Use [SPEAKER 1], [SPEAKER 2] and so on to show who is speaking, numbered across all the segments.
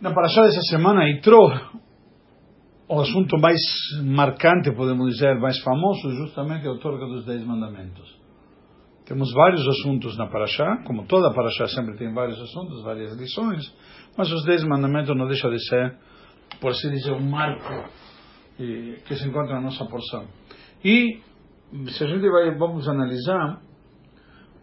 [SPEAKER 1] Na Parashá dessa semana, entrou o assunto mais marcante, podemos dizer, mais famoso, justamente a outorga dos Dez Mandamentos. Temos vários assuntos na Parashá, como toda Parashá sempre tem vários assuntos, várias lições, mas os Dez Mandamentos não deixam de ser, por assim dizer, um marco que se encontra na nossa porção. E, se a gente vai, vamos analisar,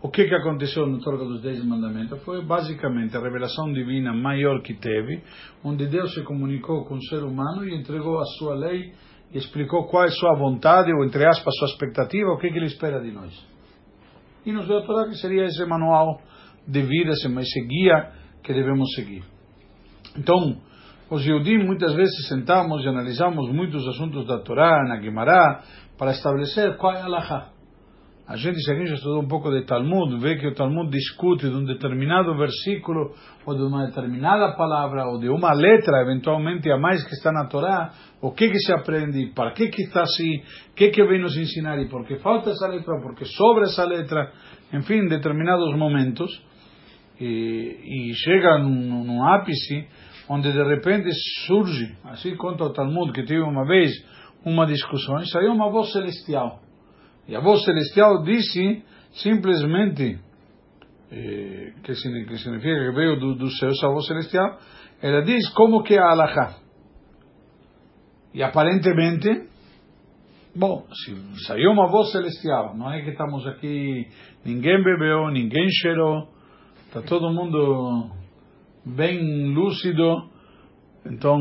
[SPEAKER 1] o que, que aconteceu no Torga dos Dez Mandamentos foi basicamente a revelação divina maior que teve, onde Deus se comunicou com o ser humano e entregou a sua lei e explicou qual é a sua vontade, ou entre aspas, sua expectativa, o que, que ele espera de nós. E nos deu a Torá que seria esse manual de vida, esse guia que devemos seguir. Então, os Yudim muitas vezes sentamos e analisamos muitos assuntos da Torá, na Guimará, para estabelecer qual é a Laha. A gente, se a gente estudou um pouco de Talmud, vê que o Talmud discute de um determinado versículo, ou de uma determinada palavra, ou de uma letra, eventualmente a mais que está na Torá, o que que se aprende, para que que está assim, o que que vem nos ensinar, e por que falta essa letra, porque sobra essa letra, enfim, determinados momentos, e, e chega num ápice, onde de repente surge, assim conta o Talmud, que teve uma vez uma discussão, e saiu uma voz celestial e a voz celestial disse simplesmente, eh, que, significa que veio do, do céu essa voz celestial, ela diz como que é a alahá. E aparentemente, bom, se saiu uma voz celestial, não é que estamos aqui, ninguém bebeu, ninguém cheirou, está todo mundo bem lúcido, então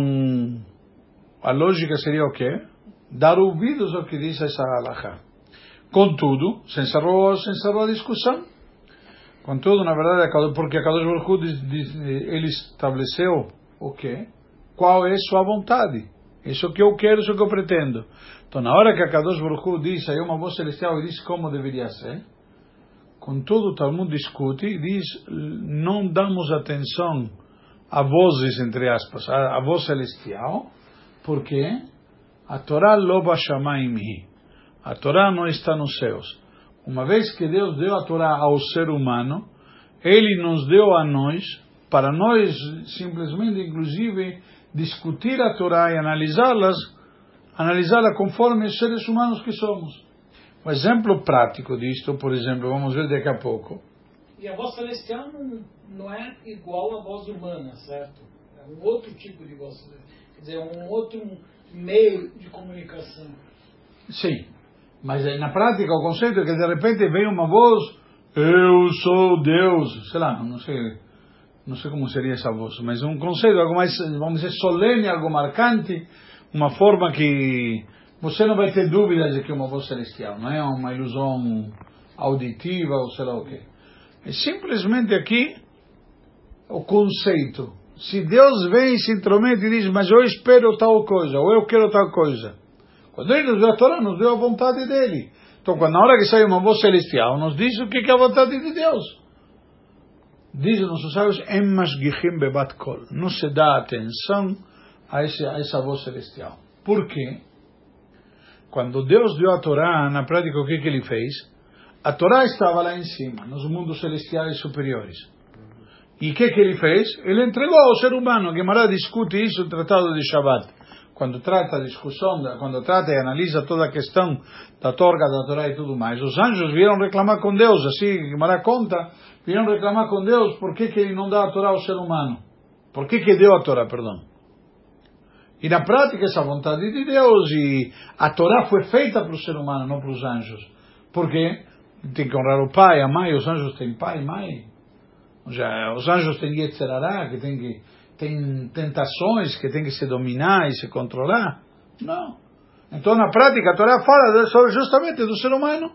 [SPEAKER 1] a lógica seria o quê? Dar ouvidos ao que diz essa alahá. Contudo, se encerrou, a discussão. Contudo, na verdade, porque a Kadosh Baruch ele estabeleceu o quê? Qual é sua vontade? Isso que eu quero, isso que eu pretendo. Então, na hora que a Kadosh Baruch diz, aí uma voz celestial diz como deveria ser, contudo, o Talmud discute e diz, não damos atenção a vozes, entre aspas, a, a voz celestial, porque a Torá loba shamaim a Torá não está nos céus. Uma vez que Deus deu a Torá ao ser humano, Ele nos deu a nós, para nós simplesmente, inclusive, discutir a Torá e analisá-las, analisá-la conforme os seres humanos que somos. Um exemplo prático disto, por exemplo, vamos ver daqui a pouco.
[SPEAKER 2] E a voz celestial não, não é igual à voz humana, certo? É um outro tipo de voz. Quer dizer, um outro meio de comunicação.
[SPEAKER 1] Sim, mas na prática o conceito é que de repente vem uma voz, eu sou Deus, sei lá, não sei, não sei como seria essa voz, mas um conceito algo mais, vamos dizer, solene, algo marcante, uma forma que você não vai ter dúvidas de que é uma voz celestial, não é uma ilusão auditiva ou sei lá o quê. É simplesmente aqui o conceito. Se Deus vem e se intromete e diz, mas eu espero tal coisa, ou eu quero tal coisa, quando ele nos deu a Torá, nos deu a vontade dele. Então, quando na hora que sai uma voz celestial, nos diz o que é a vontade de Deus. Diz nossos sábios, bebat kol. Não se dá atenção a, esse, a essa voz celestial. Por quê? Quando Deus deu a Torá, na prática, o que, que ele fez? A Torá estava lá em cima, nos mundos celestiais superiores. E o que, que ele fez? Ele entregou ao ser humano. Guimarães discute isso no Tratado de Shabbat quando trata a discussão, quando trata e analisa toda a questão da torga da Torá e tudo mais, os anjos vieram reclamar com Deus, assim, Guimarães conta, vieram reclamar com Deus por que, que ele não dá a Torá ao ser humano. Por que, que deu a Torá, perdão. E na prática, essa vontade de Deus, e a Torá foi feita para o ser humano, não para os anjos. Por quê? Tem que honrar o pai, a mãe, os anjos têm pai e mãe. Já, os anjos têm Yetzerará, que tem que tem tentações que tem que se dominar e se controlar. Não. Então, na prática, a Torá fala justamente do ser humano.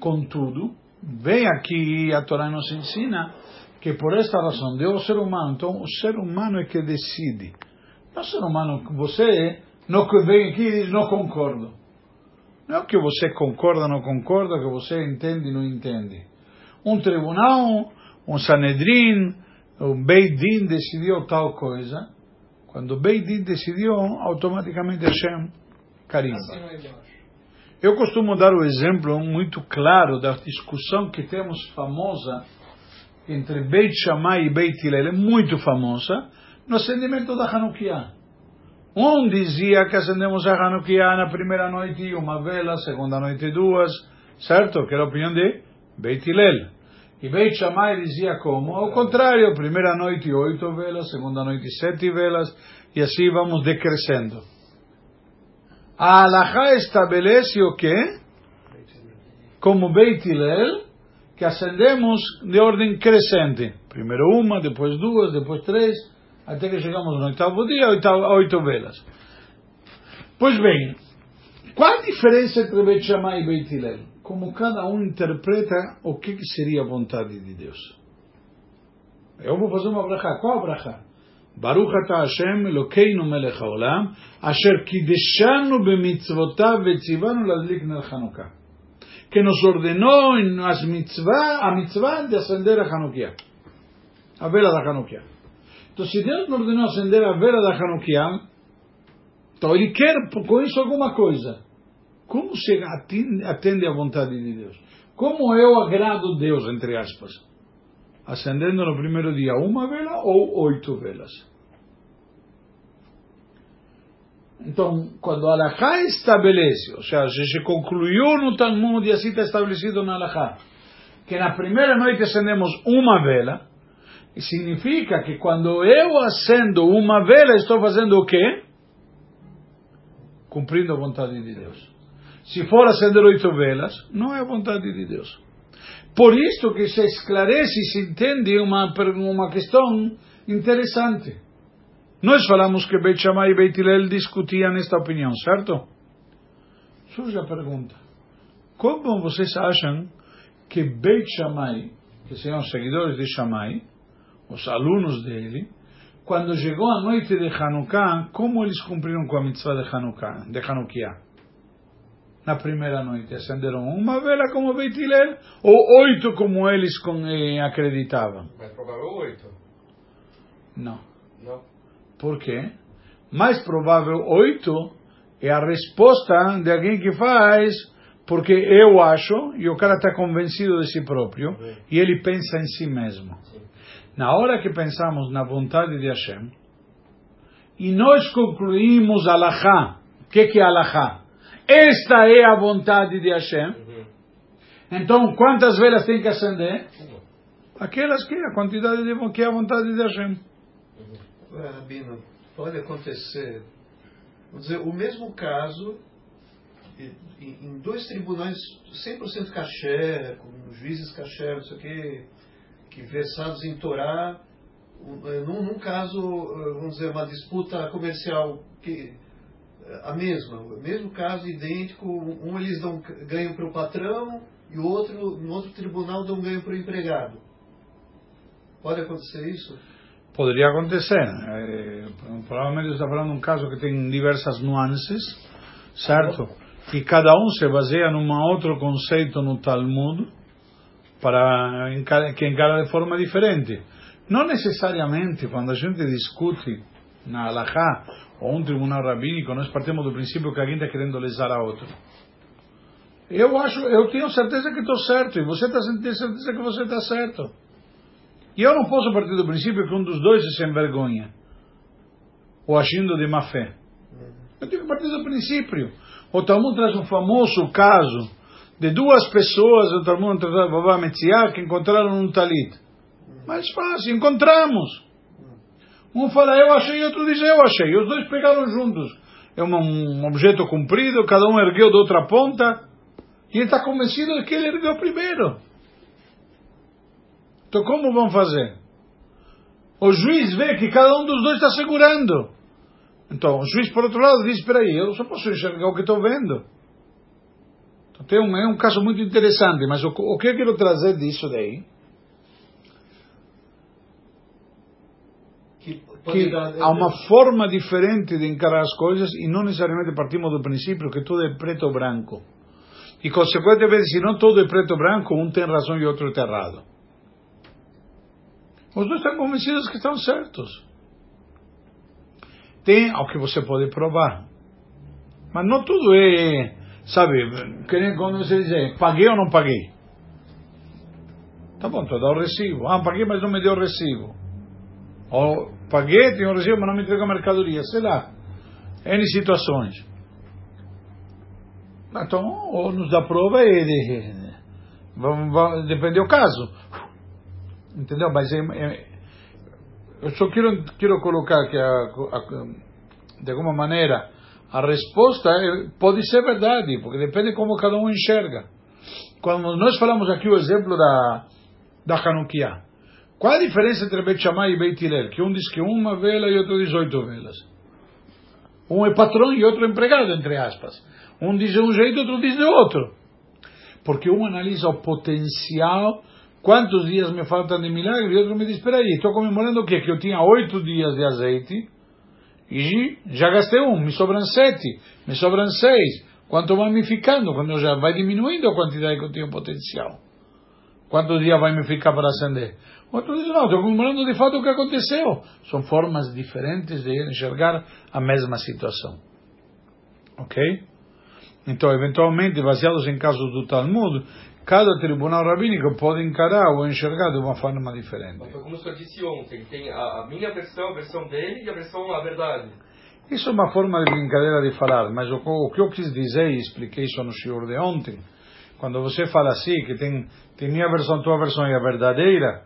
[SPEAKER 1] Contudo, vem aqui a Torá nos ensina que por esta razão deu o ser humano. Então, o ser humano é que decide. Não o ser humano que você não vem aqui e diz não concordo. Não é que você concorda não concorda, que você entende não entende. Um tribunal, um Sanedrin, o Beidin decidiu tal coisa, quando o Beidin decidiu, automaticamente Hashem carimba. Eu costumo dar o exemplo muito claro da discussão que temos famosa entre Beit Shammai e Beit Hillel, é muito famosa, no acendimento da Hanukkah. Um dizia que acendemos a Hanukkah na primeira noite uma vela, segunda noite duas, certo? Que era a opinião de Beit Hillel. E Beit Shammai dizia como? Ao contrário, primeira noite oito velas, segunda noite sete velas, e assim vamos decrescendo. A Alaha estabelece o quê? Como Beit Hillel, que acendemos de ordem crescente. Primeiro uma, depois duas, depois três, até que chegamos no oitavo dia, a oito velas. Pois bem, qual a diferença entre Beit Shammai e Beit Hillel? Como cada um interpreta o que, que seria a vontade de Deus. Eu vou fazer uma brachá. Qual a brachá? Ata Hashem Elokeinu melech haolam, asher kideshanu bemitzvotav vetzivanu ladlik nel Hanukkah. Que nos ordenou em as mitzvah, a mitzvah de acender a Hanukkah. A vela da Hanukkah. Então, se Deus nos ordenou acender a vela da Hanukkah, então Ele quer com isso alguma coisa. Como se atende à vontade de Deus? Como eu agrado Deus, entre aspas? Acendendo no primeiro dia uma vela ou oito velas? Então, quando a Alaha estabelece, ou seja, se concluiu no Talmud e assim está estabelecido na Alaha, que na primeira noite acendemos uma vela, significa que quando eu acendo uma vela, estou fazendo o quê? Cumprindo a vontade de Deus. Se for acender oito velas, não é a vontade de Deus. Por isso que se esclarece e se entende uma, uma questão interessante. Nós falamos que Beit Shammai e Beit Hillel discutiam esta opinião, certo? Surge a pergunta: como vocês acham que Beit Shammai, que são os seguidores de Shammai, os alunos dele, quando chegou a noite de Hanukkah, como eles cumpriram com a mitzvah de Hanukkah, de Hanukkah? Na primeira noite, acenderam uma vela como Beit Hillel, ou oito como eles com, eh, acreditavam?
[SPEAKER 3] Mais provável oito.
[SPEAKER 1] Não.
[SPEAKER 3] Não.
[SPEAKER 1] Por quê? Mais provável oito é a resposta de alguém que faz porque eu acho, e o cara está convencido de si próprio, e ele pensa em si mesmo. Na hora que pensamos na vontade de Hashem, e nós concluímos Alahá, o que, que é Alahá? Esta é a vontade de Hashem. Então, quantas velas tem que acender? Aquelas que a quantidade de que é a vontade de Hashem.
[SPEAKER 3] Agora, Rabino, pode acontecer, vamos dizer, o mesmo caso em, em dois tribunais 100% caché, com juízes caché, não sei o quê, que versados em Torá, num, num caso, vamos dizer, uma disputa comercial que a mesma, o mesmo caso idêntico, um eles dão ganho para o patrão e o outro, no outro tribunal, dão ganho para o empregado. Pode acontecer isso?
[SPEAKER 1] Poderia acontecer. É, provavelmente está falando de um caso que tem diversas nuances, certo? E cada um se baseia num outro conceito no Talmud para que encara de forma diferente. Não necessariamente quando a gente discute na Halachá ou um tribunal rabínico, nós partimos do princípio que alguém está querendo lesar a outro. Eu acho, eu tenho certeza que estou certo e você está tem certeza que você está certo. E eu não posso partir do princípio que um dos dois se envergonha ou agindo de má fé. Eu tenho que partir do princípio. O Talmud traz um famoso caso de duas pessoas, o Talmud traz Babá que encontraram um talit. Mais fácil, encontramos. Um fala, eu achei, outro diz, eu achei. Os dois pegaram juntos. É um, objeto comprido, cada um ergueu de outra ponta. E ele está convencido de que ele ergueu primeiro. Então como vão fazer? O juiz vê que cada um dos dois está segurando. Então o juiz, por outro lado, diz: Espera aí, eu só posso enxergar o que estou vendo. Então tem um, é um caso muito interessante, mas o, o que eu quero trazer disso daí? Que, que há uma forma diferente de encarar as coisas e não necessariamente partimos do princípio que tudo é preto ou branco. E consequentemente, se não tudo é preto ou branco, um tem razão e outro está errado. Os dois estão convencidos que estão certos. Tem ao que você pode provar. Mas não tudo é, sabe, que nem quando você diz, paguei ou não paguei. Tá bom, tu dá o recibo. Ah, paguei, mas não me deu o recibo. Ou paguei, recibo, mas não me entrega a mercadoria. Sei lá. N situações. Então, ou nos dá prova e depende do caso. Entendeu? Mas é, é, eu só quero, quero colocar que, a, a, de alguma maneira, a resposta é, pode ser verdade, porque depende como cada um enxerga. Quando nós falamos aqui o exemplo da, da Hanukkah, qual a diferença entre Beit Shammai e Beit Hillel? Que um diz que uma vela e outro diz oito velas. Um é patrão e outro é empregado, entre aspas. Um diz de um jeito, outro diz de outro. Porque um analisa o potencial, quantos dias me faltam de milagre, e outro me diz, espera aí, estou comemorando o quê? Que eu tinha oito dias de azeite, e já gastei um, me sobram sete, me sobram seis. Quanto vai me ficando? Quando já vai diminuindo a quantidade que eu tenho potencial. Quantos dias vai me ficar para acender? Outro diz, não, estou comemorando de fato o que aconteceu. São formas diferentes de enxergar a mesma situação. Ok? Então, eventualmente, baseados em casos do Talmud, cada tribunal rabínico pode encarar ou enxergar de uma forma diferente.
[SPEAKER 4] Mas foi como o senhor disse ontem, tem a, a minha versão, a versão dele e a versão, a verdade.
[SPEAKER 1] Isso é uma forma de brincadeira de falar, mas o, o que eu quis dizer e expliquei isso no senhor de ontem, quando você fala assim, que tem, tem minha versão, tua versão e a verdadeira,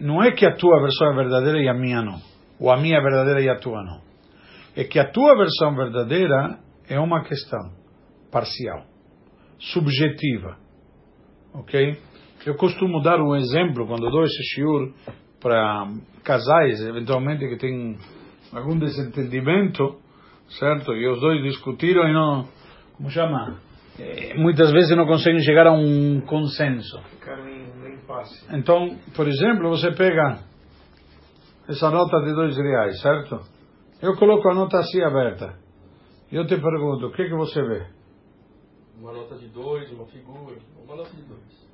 [SPEAKER 1] não é que a tua versão é verdadeira e a minha não. Ou a minha é verdadeira e a tua não. É que a tua versão verdadeira é uma questão parcial, subjetiva. Ok? Eu costumo dar um exemplo quando dou esse shiur para casais, eventualmente que têm algum desentendimento, certo? E os dois discutiram e não, como chama? Eh, muitas vezes não conseguem chegar a um consenso. Então, por exemplo, você pega essa nota de dois reais, certo? Eu coloco a nota assim aberta. E eu te pergunto, o que que você vê?
[SPEAKER 4] Uma nota de dois, uma figura, uma nota de dois.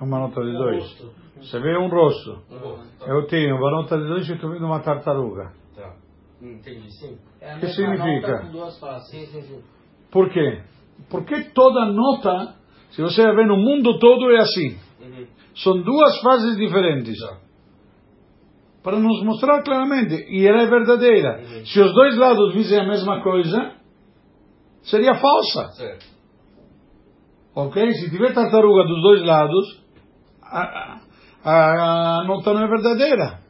[SPEAKER 1] Uma nota de dois. Você vê um rosto.
[SPEAKER 4] Um rosto, tá.
[SPEAKER 1] Eu tenho uma nota de dois e estou vendo uma tartaruga.
[SPEAKER 4] Tá. Entendi, sim.
[SPEAKER 2] É a
[SPEAKER 1] Que significa?
[SPEAKER 2] nota com duas faces.
[SPEAKER 4] Sim, sim, sim.
[SPEAKER 1] Por quê? Porque toda nota, se você ver no mundo todo, é assim.
[SPEAKER 4] Uhum.
[SPEAKER 1] São duas fases diferentes.
[SPEAKER 4] Tá.
[SPEAKER 1] Para nos mostrar claramente. E ela é verdadeira.
[SPEAKER 4] Uhum.
[SPEAKER 1] Se os dois lados dizem a mesma coisa, seria falsa.
[SPEAKER 4] Certo.
[SPEAKER 1] Ok? Se tiver tartaruga dos dois lados, a, a, a nota não é verdadeira.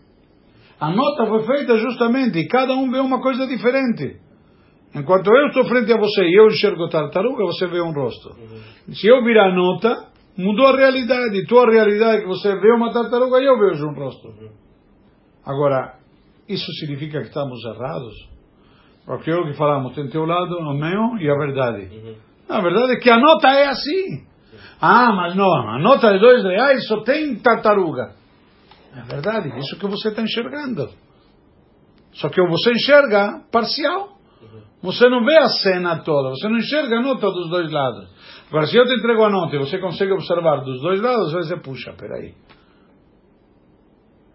[SPEAKER 1] A nota foi feita justamente e cada um vê uma coisa diferente. Enquanto eu estou frente a você e eu enxergo tartaruga, você vê um rosto.
[SPEAKER 4] Uhum.
[SPEAKER 1] Se eu virar a nota, mudou a realidade. Tua realidade é que você vê uma tartaruga e eu vejo um rosto. Agora, isso significa que estamos errados? Porque é o que falamos, tem teu lado, o meu e a verdade.
[SPEAKER 4] Uhum.
[SPEAKER 1] A verdade é que a nota é assim. Ah, mas não, a nota de dois reais só tem tartaruga. É verdade, isso que você está enxergando. Só que você enxerga parcial. Você não vê a cena toda, você não enxerga a nota dos dois lados. Agora, se eu te entrego a nota e você consegue observar dos dois lados, você diz, puxa, peraí.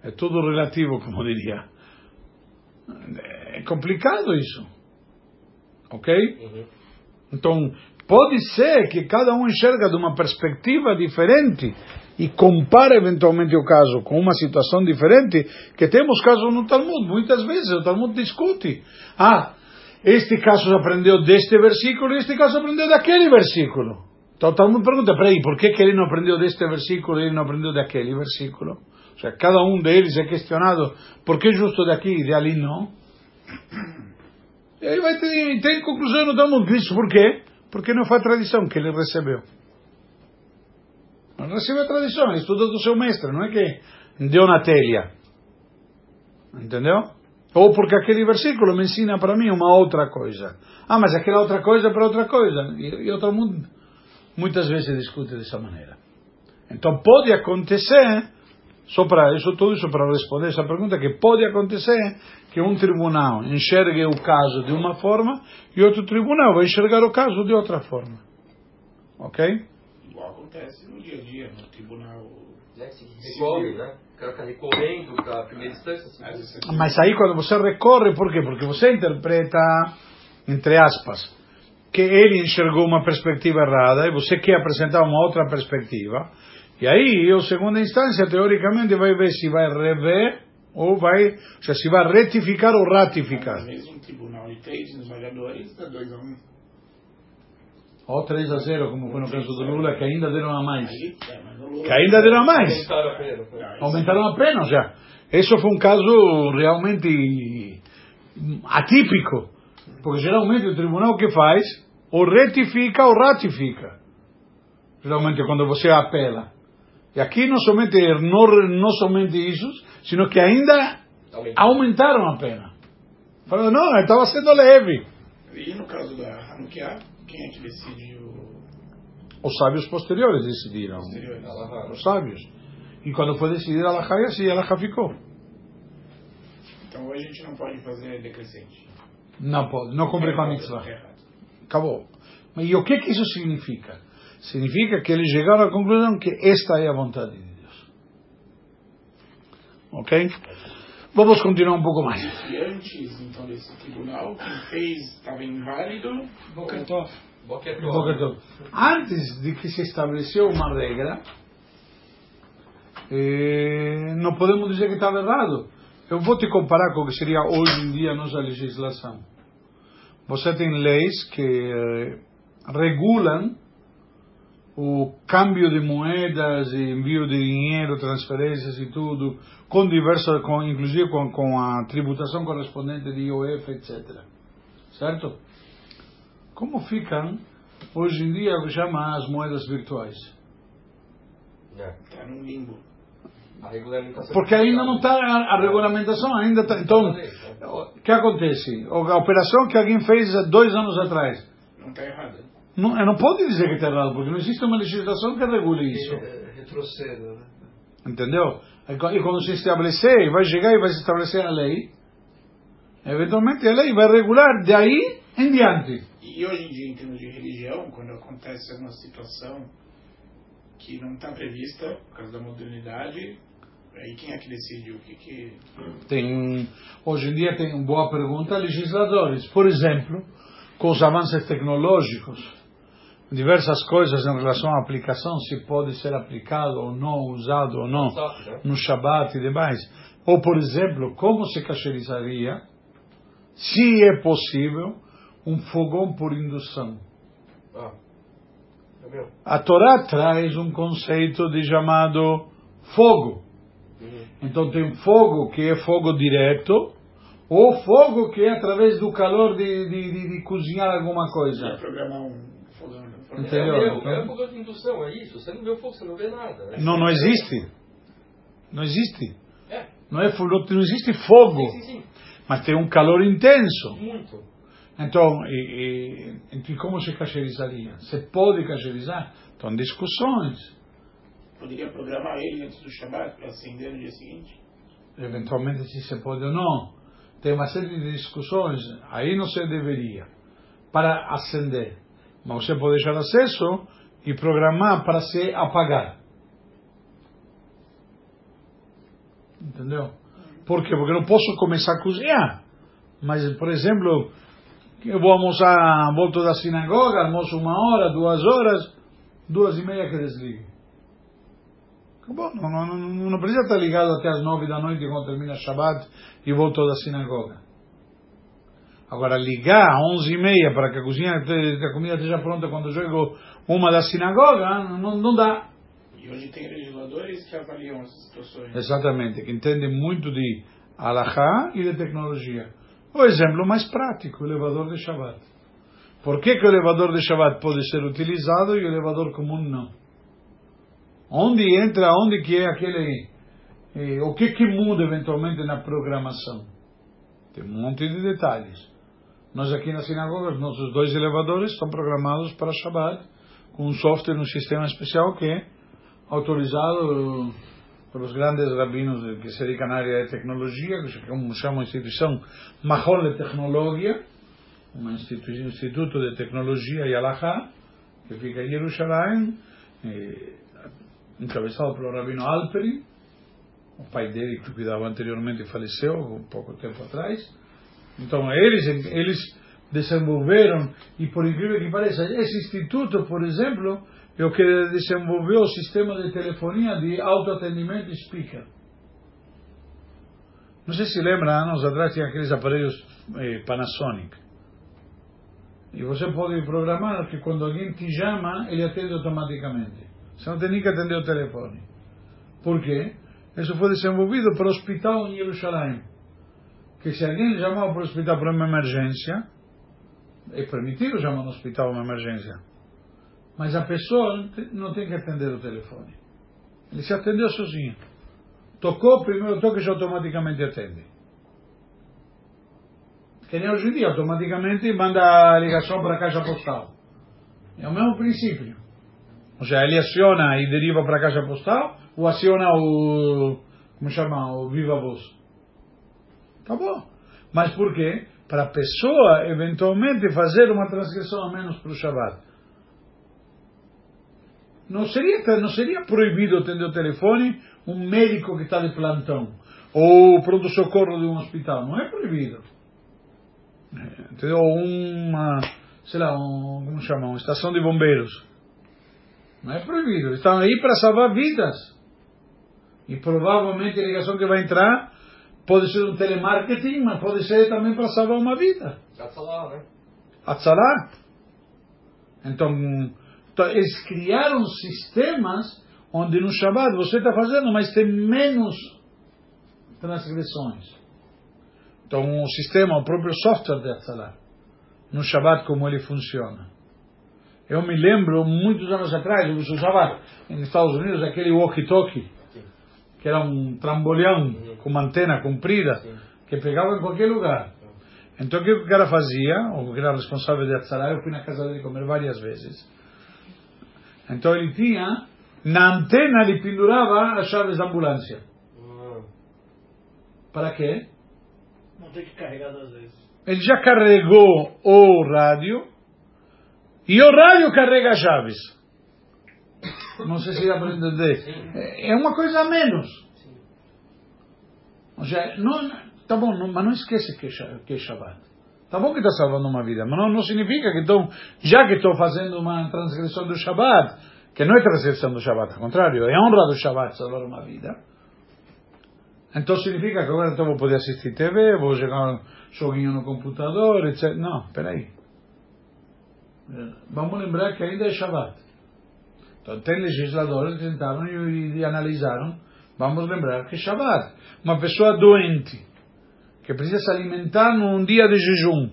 [SPEAKER 1] É tudo relativo, como diria. É complicado isso. Ok?
[SPEAKER 4] Uhum.
[SPEAKER 1] Então, pode ser que cada um enxerga de uma perspectiva diferente e compara eventualmente o caso com uma situação diferente, que temos casos no Talmud. Muitas vezes o Talmud discute. Ah, este caso aprendeu deste versículo e este caso aprendeu daquele versículo. Então o Talmud pergunta, peraí, por que, que ele não aprendeu deste versículo e ele não aprendeu daquele versículo? Ou seja, cada um deles é questionado, por que justo daqui e de ali não? E aí vai ter, tem conclusão no Talmud disso. Por quê? Porque não foi a tradição que ele recebeu. Não recebeu a tradição, ele estudou do seu mestre, não é que deu na telha. Entendeu? Ou porque aquele versículo me ensina para mim uma outra coisa. Ah, mas aquela outra coisa é para outra coisa. E, e o Talmud muitas vezes discute dessa maneira. Então pode acontecer, só para isso tudo isso para responder essa pergunta, que pode acontecer que um tribunal enxergue o caso de uma forma e outro tribunal vai enxergar o caso de outra forma. Ok?
[SPEAKER 5] Igual acontece no dia a dia, no tribunal.
[SPEAKER 4] Se né? Fica recorrendo para a primeira instância.
[SPEAKER 5] Vezes você
[SPEAKER 1] Mas aí quando você recorre, por quê? Porque você interpreta, entre aspas, que ele enxergou uma perspectiva errada e você quer apresentar uma outra perspectiva. E aí, o segunda instância, teoricamente, vai ver se vai rever Ou vai, já se vai retificar ou ratificar.
[SPEAKER 5] Vezes um tribunal de três nos olhadores dá 2 a 1. Um.
[SPEAKER 1] Ou 3 a 0, como foi no caso do Lula, que ainda deram a mais.
[SPEAKER 5] Aí,
[SPEAKER 1] Que ainda deram a mais.
[SPEAKER 4] Aumentaram a pena. foi.
[SPEAKER 5] Ah, isso-
[SPEAKER 1] Aumentaram a pena, já. Isso foi um caso realmente atípico. Porque geralmente o tribunal que faz, ou retifica ou ratifica. Geralmente quando você apela. E aqui não somente, não, não somente isso, sino que ainda aumentaram a pena. Falaram, não, estava sendo leve.
[SPEAKER 5] E no caso da Hanukkah, quem é que decide o
[SPEAKER 1] Os sábios posteriores decidiram. Os sábios. E quando foi decidir a Alahá, e assim, a Alahá ficou.
[SPEAKER 5] Então hoje a gente não pode fazer decrescente.
[SPEAKER 1] Não pode, não cumpre com a
[SPEAKER 5] É
[SPEAKER 1] mitzvah. Acabou. Mas e o que, que isso significa? Significa que eles chegaram à conclusão que esta é a vontade de Deus. Ok? Vamos continuar um pouco mais.
[SPEAKER 5] E antes, então, desse tribunal, quem fez estava inválido.
[SPEAKER 2] Bokatov.
[SPEAKER 1] Antes de que se estabeleceu uma regra, eh, não podemos dizer que estava errado. Eu vou te comparar com o que seria hoje em dia a nossa legislação. Você tem leis que eh, regulam o câmbio de moedas, envio de dinheiro, transferências e tudo, com diversas, com, inclusive com, com a tributação correspondente de IOF, etc. Certo? Como ficam hoje em dia o que chama as moedas virtuais?
[SPEAKER 4] É.
[SPEAKER 5] Está num limbo.
[SPEAKER 4] A regulamentação.
[SPEAKER 1] Porque ainda não está a, a regulamentação, ainda está. Então, o que acontece? A operação que alguém fez há dois anos atrás,
[SPEAKER 5] Não está errado.
[SPEAKER 1] não, não pode dizer que está errado, porque não existe uma legislação que regule isso.
[SPEAKER 3] É, retrocedo, né?
[SPEAKER 1] Entendeu? E e quando se estabelecer, vai chegar e vai se estabelecer a lei, eventualmente a lei vai regular de
[SPEAKER 5] E hoje em dia, em termos de religião, quando acontece alguma situação que não está prevista por causa da modernidade, aí quem é que decide o que que...
[SPEAKER 1] Tem, hoje em dia tem uma boa pergunta legisladores. Por exemplo, com os avanços tecnológicos, diversas coisas em relação à aplicação, se pode ser aplicado ou não, usado ou não, no Shabat e demais. Ou, por exemplo, como se cacherizaria, se é possível, um fogão por indução.
[SPEAKER 4] Ah. É.
[SPEAKER 1] A Torá traz um conceito de chamado fogo.
[SPEAKER 4] Uhum.
[SPEAKER 1] Então tem fogo que é fogo direto, ou fogo que é através do calor de, de, de, de cozinhar alguma coisa.
[SPEAKER 5] programar um fogão. fogão.
[SPEAKER 1] Entendeu?
[SPEAKER 4] É,
[SPEAKER 1] Então-
[SPEAKER 4] é fogão de indução, é isso. Você não vê o fogo, você não vê nada. né?
[SPEAKER 1] Não, não existe. Não existe.
[SPEAKER 4] É.
[SPEAKER 1] Não, é, fogo- não existe fogo,
[SPEAKER 4] Sim, sim, sim.
[SPEAKER 1] mas tem um calor intenso.
[SPEAKER 4] Muito.
[SPEAKER 1] Então, e, e, como se cacherizaria? Se pode cacherizar? Então, discussões.
[SPEAKER 5] Poderia programar ele antes do Shabbat para acender no dia seguinte?
[SPEAKER 1] eventualmente se se pode ou não. Tem uma série de discussões, aí não se deveria, para acender. Mas você pode deixar acesso e programar para se apagar. Entendeu? Por quê? Porque eu não posso começar a cozinhar. Mas, por exemplo, eu vou almoçar, volto da sinagoga, almoço uma hora, duas horas, duas e meia que desligue. Acabou. Não, não, não, não precisa estar ligado até as nove da noite quando termina Shabbat e voltou da sinagoga. Agora, ligar às onze e meia para que a cozinha, que a comida esteja pronta quando eu chego uma da sinagoga, não, não dá.
[SPEAKER 5] E hoje tem legisladores que avaliam essas situações.
[SPEAKER 1] Exatamente, que entendem muito de alahá e de tecnologia. O exemplo mais prático, o elevador de Shabbat. Por que, que o elevador de Shabbat pode ser utilizado e o elevador comum não? Onde entra, onde que é aquele... eh, o que que muda eventualmente na programação? Tem um monte de detalhes. Nós aqui na sinagoga, os nossos dois elevadores estão programados para Shabbat, com um software, um sistema especial que é autorizado pelos grandes rabinos que se dedicam à área de tecnologia, que como chama a instituição Mahon de Tecnologia, um instituto, instituto de tecnologia e alahá, que fica em Jerusalém, eh, encabeçado pelo rabino Alperi, o pai dele que cuidava anteriormente faleceu um pouco tempo atrás. Então eles eles desenvolveram e por incrível que pareça esse instituto, por exemplo, é o que desenvolveu o sistema de telefonia de autoatendimento speaker. Não sei se lembra, anos atrás tinha aqueles aparelhos eh, Panasonic. E você pode programar que quando alguém te chama, ele atende automaticamente. Você não tem nem que atender o telefone. Por quê? Isso foi desenvolvido para o hospital em Jerusalém. Que se alguém chamar para o hospital para uma emergência, é permitido chamar no hospital uma emergência. Mas a pessoa não tem que atender o telefone. Ele se atendeu sozinho. Tocou, primeiro toque já automaticamente atende. Que nem hoje em dia, automaticamente manda a ligação para a caixa postal. É o mesmo princípio. Ou seja, ele aciona e deriva para a caixa postal, ou aciona o. Como chama? O Viva Voz. Tá bom. Mas por quê? Para a pessoa, eventualmente, fazer uma transgressão a menos para o Shabbat. Não seria, não seria proibido atender o telefone um médico que está de plantão ou pronto-socorro de um hospital. Não é proibido. Entendeu? Uma, sei lá, um, como chama? Uma estação de bombeiros. Não é proibido. Estão aí para salvar vidas. E provavelmente a ligação que vai entrar pode ser um telemarketing, mas pode ser também para salvar uma vida.
[SPEAKER 4] Atzalah, né?
[SPEAKER 1] Atzalah. Então, então, eles criaram sistemas onde no Shabbat você está fazendo, mas tem menos transgressões. Então, o sistema, o próprio software de Atzalah, no Shabbat, como ele funciona. Eu me lembro, muitos anos atrás, eu usava nos Estados Unidos aquele walkie-talkie, que era um trambolhão com uma antena comprida, que pegava em qualquer lugar. Então, o que o cara fazia, o que era responsável de Atzalah, eu fui na casa dele comer várias vezes. Então, ele tinha, na antena, ele pendurava as chaves da ambulância. Para quê?
[SPEAKER 2] Não tem que carregar duas vezes.
[SPEAKER 1] Ele já carregou o rádio e o rádio carrega as chaves. Não sei se dá para entender. É uma coisa a menos. Ou seja, não, tá bom, não, mas não esquece que é, que é Shabbat. Tá bom que está salvando uma vida, mas não, não significa que então, já que estou fazendo uma transgressão do Shabbat, que não é transgressão do Shabbat, ao contrário, é honra do Shabbat salvar uma vida. Então significa que agora então vou poder assistir TV, vou jogar um joguinho no computador, etc. Não, peraí. Vamos lembrar que ainda é Shabbat. Então tem legisladores que tentaram e, e analisaram. Vamos lembrar que é Shabbat. Uma pessoa doente, que precisa se alimentar num dia de jejum,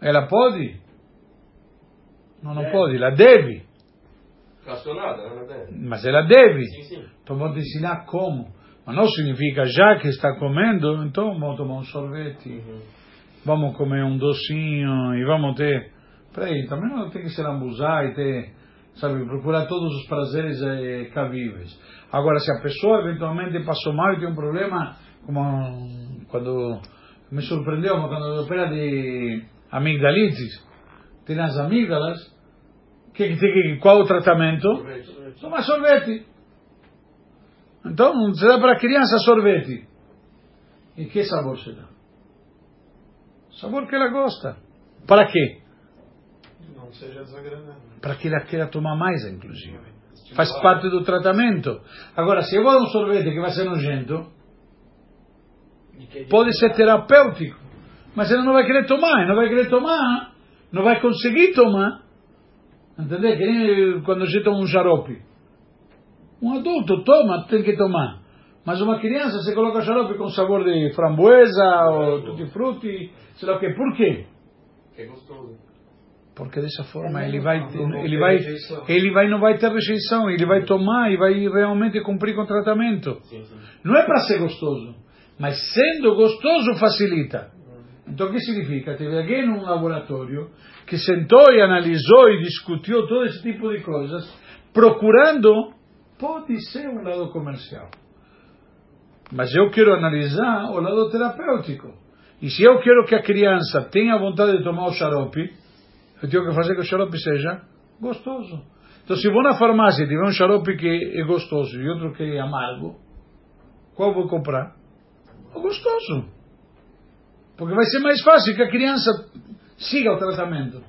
[SPEAKER 1] ela pode? Não, não
[SPEAKER 2] Deve.
[SPEAKER 1] pode, ela deve.
[SPEAKER 4] Fracionada, né?
[SPEAKER 1] Mas ela deve.
[SPEAKER 4] Sim, sim.
[SPEAKER 1] Então te ensinar como. Mas não significa já que está comendo, então vamos tomar um sorvete,
[SPEAKER 4] Uhum.
[SPEAKER 1] vamos comer um docinho e vamos ter. Peraí, também não tem que se lambuzar e ter, sabe, procurar todos os prazeres eh, cabíveis. Agora, se a pessoa eventualmente passou mal e tem um problema, como quando me surpreendeu, mas quando opera de amigdalites, tem as amígdalas, que, que, que, qual o tratamento?
[SPEAKER 4] Sorvete.
[SPEAKER 1] Toma sorvete. Então, você dá para a criança sorvete. E que sabor se dá? Sabor que ela gosta. Para quê?
[SPEAKER 3] Não seja desagradável.
[SPEAKER 1] Para que ela queira tomar mais, inclusive. Faz parte do tratamento. Agora, se eu vou dar um sorvete que vai ser nojento, pode ser terapêutico. Mas ela não vai querer tomar, e não vai querer tomar, não vai conseguir tomar. Entendeu? Que nem quando a gente toma um xarope. Um adulto toma, tem que tomar. Mas uma criança, você coloca xarope com sabor de framboesa ou tutti-frutti, sei lá o quê. Por quê?
[SPEAKER 4] Que é gostoso.
[SPEAKER 1] Porque dessa forma
[SPEAKER 2] É
[SPEAKER 1] ele vai, ele vai,
[SPEAKER 3] rejeição.
[SPEAKER 1] ele vai, não vai ter rejeição, ele vai tomar e vai realmente cumprir com o tratamento.
[SPEAKER 4] Sim, sim.
[SPEAKER 1] Não é para ser gostoso, mas sendo gostoso facilita. Então o que significa? Teve alguém num laboratório que sentou e analisou e discutiu todo esse tipo de coisas, procurando, pode ser um lado comercial. Mas eu quero analisar o lado terapêutico. E se eu quero que a criança tenha vontade de tomar o xarope, eu tenho que fazer que o xarope seja gostoso. Então, se vou na farmácia e tiver um xarope que é gostoso e outro que é amargo, qual vou comprar? Gostoso. Porque vai ser mais fácil que a criança siga o tratamento.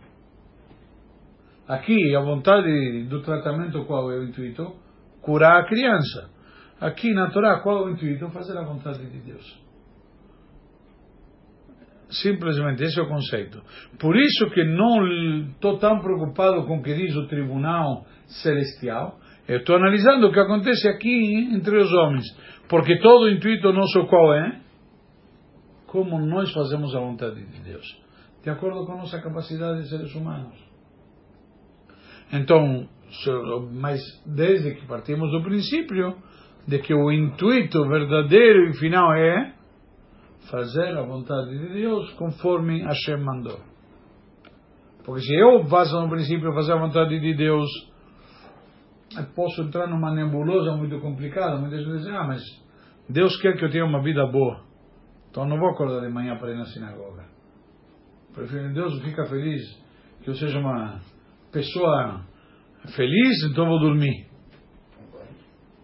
[SPEAKER 1] Aqui, a vontade do tratamento, qual é o intuito? Curar a criança. Aqui na Torá, qual é o intuito? Fazer a vontade de Deus. Simplesmente esse é o conceito. Por isso que não estou tão preocupado com o que diz o tribunal celestial. Estou analisando o que acontece aqui entre os homens. Porque todo o intuito nosso qual é? Como nós fazemos a vontade de Deus. De acordo com nossa capacidade de seres humanos. Então, mas desde que partimos do princípio de que o intuito verdadeiro e final é fazer a vontade de Deus conforme Hashem mandou. Porque se eu faço no princípio fazer a vontade de Deus, posso entrar numa nebulosa muito complicada. Muitas vezes dizem, ah, mas Deus quer que eu tenha uma vida boa. Então não vou acordar de manhã para ir na sinagoga. Prefiro, Deus fica feliz que eu seja uma pessoa feliz, então vou dormir.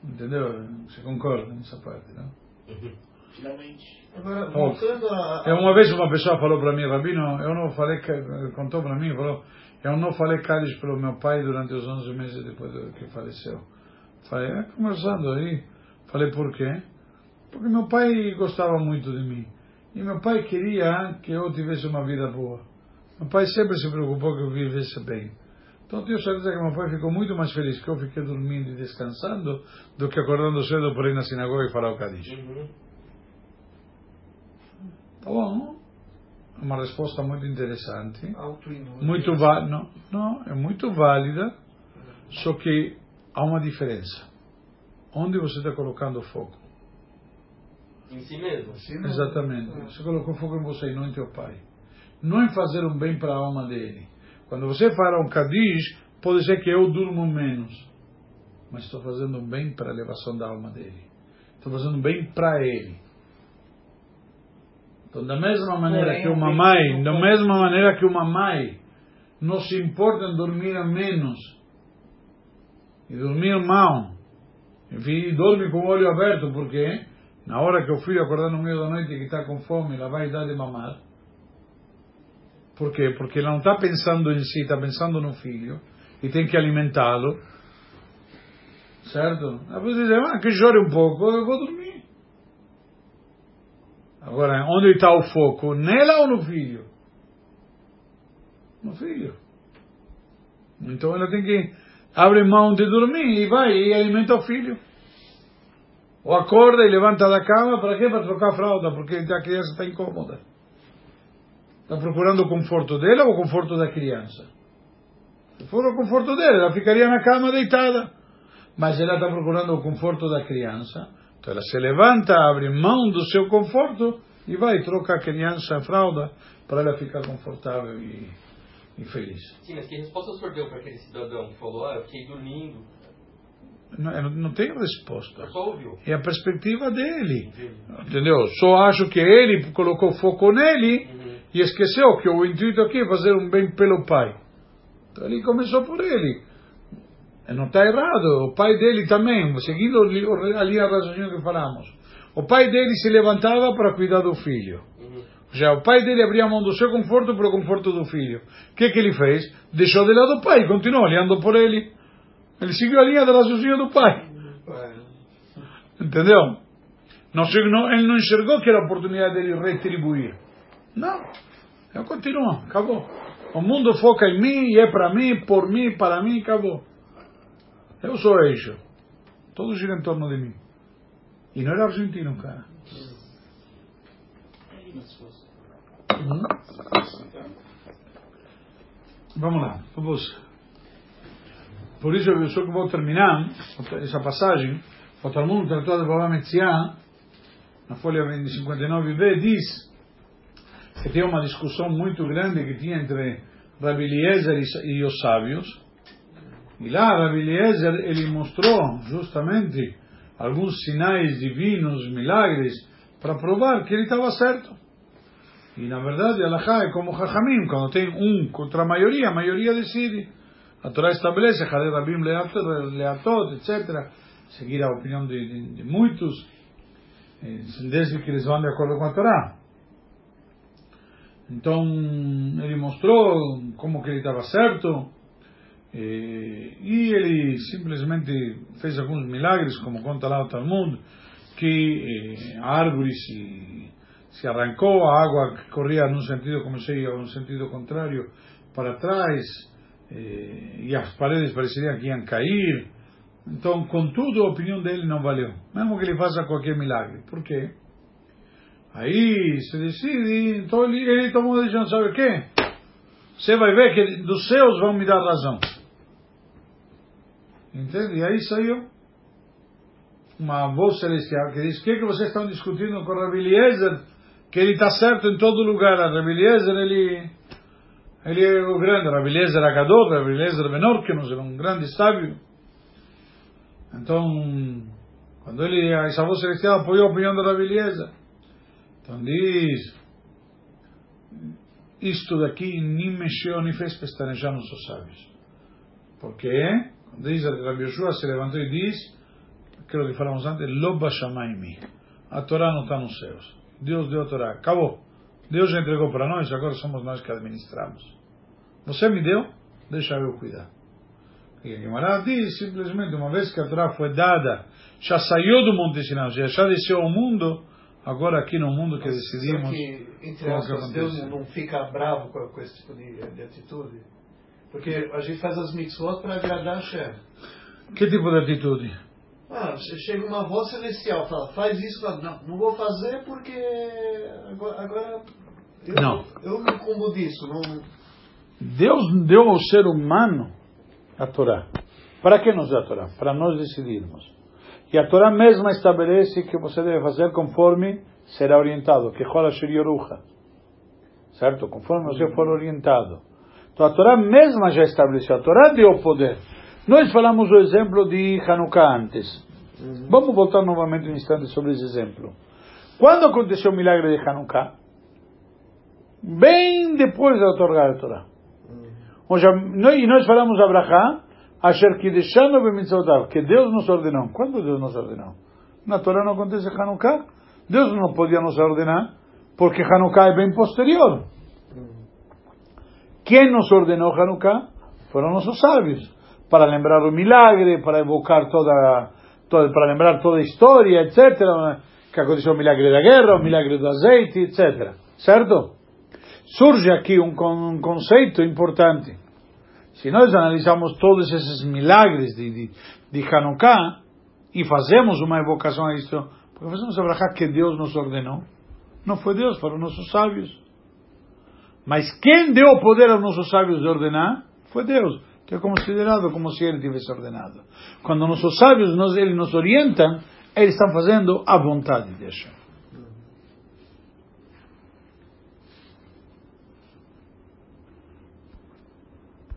[SPEAKER 1] Entendeu? Você concorda nessa parte, não?
[SPEAKER 5] Uhum. Finalmente.
[SPEAKER 3] Agora, voltando a,
[SPEAKER 1] a... Uma vez uma pessoa falou para mim, Rabino, eu não falei, contou para mim, falou, eu não falei Cálice pelo meu pai durante os 11 meses depois que faleceu. Falei, é, conversando aí. Falei, por quê? Porque meu pai gostava muito de mim. E meu pai queria que eu tivesse uma vida boa. Meu pai sempre se preocupou que eu vivesse bem. Então tenho certeza que meu pai ficou muito mais feliz que eu fiquei dormindo e descansando do que acordando cedo por ir na sinagoga e falar o Kadish. Uhum. Tá bom? Uma resposta muito interessante. Muito válida. Não, é muito válida, só que há uma diferença. Onde você está colocando o foco?
[SPEAKER 4] Em si mesmo.
[SPEAKER 1] Exatamente. Você colocou foco em você e não em teu pai. Não em fazer um bem para a alma dele. Quando você fala um Kadish, pode ser que eu durmo menos. Mas estou fazendo um bem para a elevação da alma dele. Estou fazendo um bem para ele. Então, da mesma maneira que uma mãe, da mesma maneira que uma mãe não se importa em dormir a menos e dormir mal, enfim, dorme com o olho aberto, porque na hora que o filho acordar no meio da noite que está com fome, ela vai dar de mamar. Por quê? Porque ela não está pensando em si, está pensando no filho e tem que alimentá-lo. Certo? Depois diz, ah, que chore um pouco, eu vou dormir. Agora, onde está o foco? Nela ou no filho? No filho. Então ela tem que abrir mão de dormir e vai e alimenta o filho. Ou acorda e levanta da cama, para quê? Para trocar a fralda, porque a criança está incômoda. Está procurando o conforto dela ou o conforto da criança? Se for o conforto dela, ela ficaria na cama deitada. Mas ela está procurando o conforto da criança. Então ela se levanta, abre mão do seu conforto e vai trocar a criança a fralda para ela ficar confortável e, e feliz.
[SPEAKER 4] Sim, mas que resposta o senhor deu para aquele cidadão que falou, ah, eu fiquei dormindo,
[SPEAKER 1] não, não tem resposta.
[SPEAKER 4] É
[SPEAKER 1] a perspectiva dele. Entendeu? Só acho que ele colocou foco nele uhum. e esqueceu que o intuito aqui é fazer um bem pelo pai. Então ele começou por ele. Não está errado. O pai dele também, seguindo ali a raciocínio que falamos. O pai dele se levantava para cuidar do filho. Uhum. Já o pai dele abria mão do seu conforto para o conforto do filho. O que, que ele fez? Deixou de lado o pai, continuou olhando por ele. Ele seguiu a linha do raciocínio do pai. Entendeu? Não, ele não enxergou que era a oportunidade dele retribuir. Não. Eu continuo. Acabou. O mundo foca em mim e é para mim, por mim, para mim, acabou. Eu sou eixo. Todo gira em torno de mim. E não era argentino, cara. Hum? Vamos lá, vamos. Por isso eu só que vou terminar essa passagem. O Talmud, o Tratado de Baba Metziah, na folha 59b, diz que tem uma discussão muito grande que tinha entre Rabi Eliezer e os sábios. E lá Rabi Eliezer, ele mostrou justamente alguns sinais divinos, milagres, para provar que ele estava certo. E na verdade, Allah é como Jajamim, quando tem um contra a maioria, a maioria decide. A Torá estabelece Jared Rabim Leatot, etc. Seguir a opinião de, de, de muitos, eh, desde que eles vão de acordo com a Torá. Então, ele mostrou como que ele estava certo. E, e ele simplesmente fez alguns milagres, como conta lá o Talmud, que eh, a árvore se, se arrancou, a água corria num sentido, comecei a um sentido contrário para trás, eh, e as paredes pareciam que iam cair. Então, contudo, a opinião dele não valeu, mesmo que ele faça qualquer milagre. Por quê? Aí se decide, então ele, ele tomou a decisão, sabe o quê? Você vai ver que dos céus vão me dar razão. Entende? E aí saiu uma voz celestial que diz: O que, que vocês estão discutindo com Rabi Eliezer? Que ele está certo em todo lugar. Rabi Eliezer, ele, ele é o grande. Rabi Eliezer Agador, Rabi Eliezer Menor, que nos era um grande sábio. Então, quando ele, essa voz celestial apoiou a opinião da Rabi Eliezer. Então diz: Isto daqui nem mexeu, nem fez pestanejar nossos sábios. Por quê? Diz Rabbi Yoshua, se levantou e diz, aquilo que falamos antes, Loba Shamaimi. A Torá não está nos céus. Deus deu a Torá. Acabou. Deus já entregou para nós, agora somos nós que administramos. Você me deu, deixa eu cuidar. E a Gemara diz simplesmente, uma vez que a Torá foi dada, já saiu do Monte Sinai, já, já desceu ao mundo, agora aqui no mundo que decidimos.
[SPEAKER 3] Que, entre aspas, Deus não fica bravo com, com esse tipo de, de atitude? Porque a gente faz as mitzvot para agradar a Shem.
[SPEAKER 1] Que tipo de atitude?
[SPEAKER 3] Ah, chega uma voz celestial, fala, faz isso, fala, não, não vou fazer porque agora, agora eu,
[SPEAKER 1] não.
[SPEAKER 3] eu me incombo disso. Não...
[SPEAKER 1] Deus deu ao ser humano a Torá. Para que nos dá a Torá? Para nós decidirmos. E a Torá mesma estabelece que você deve fazer conforme será orientado, que Certo? Conforme você for orientado. Então a Torá mesma já estabeleceu, a Torá deu poder. Nós falamos o exemplo de Hanukkah antes. Uhum. Vamos voltar novamente um instante sobre esse exemplo. Quando aconteceu o milagre de Hanukkah? Bem depois de otorgar a Torá. Uhum. E nós falamos a Abraha, Asher Kideshanu Bemitzvotav, que Deus nos ordenou. Quando Deus nos ordenou? Na Torá não acontece Hanukkah. Deus não podia nos ordenar, porque Hanukkah é bem posterior. Quem nos ordenou Hanukkah? Foram nossos sábios. Para lembrar o milagre, para evocar toda, toda para lembrar toda a história, etc. Que aconteceu o milagre da guerra, o milagre do azeite, etc. Certo? Surge aqui um, um conceito importante. Se nós analisamos todos esses milagres de, de, de Hanukkah e fazemos uma evocação a isto, porque fazemos a que Deus nos ordenou. Não foi Deus, foram nossos sábios. Mas quem deu o poder aos nossos sábios de ordenar foi Deus, que é considerado como se ele tivesse ordenado. Quando nossos sábios nos, ele nos orientam, eles estão fazendo a vontade de Hashem.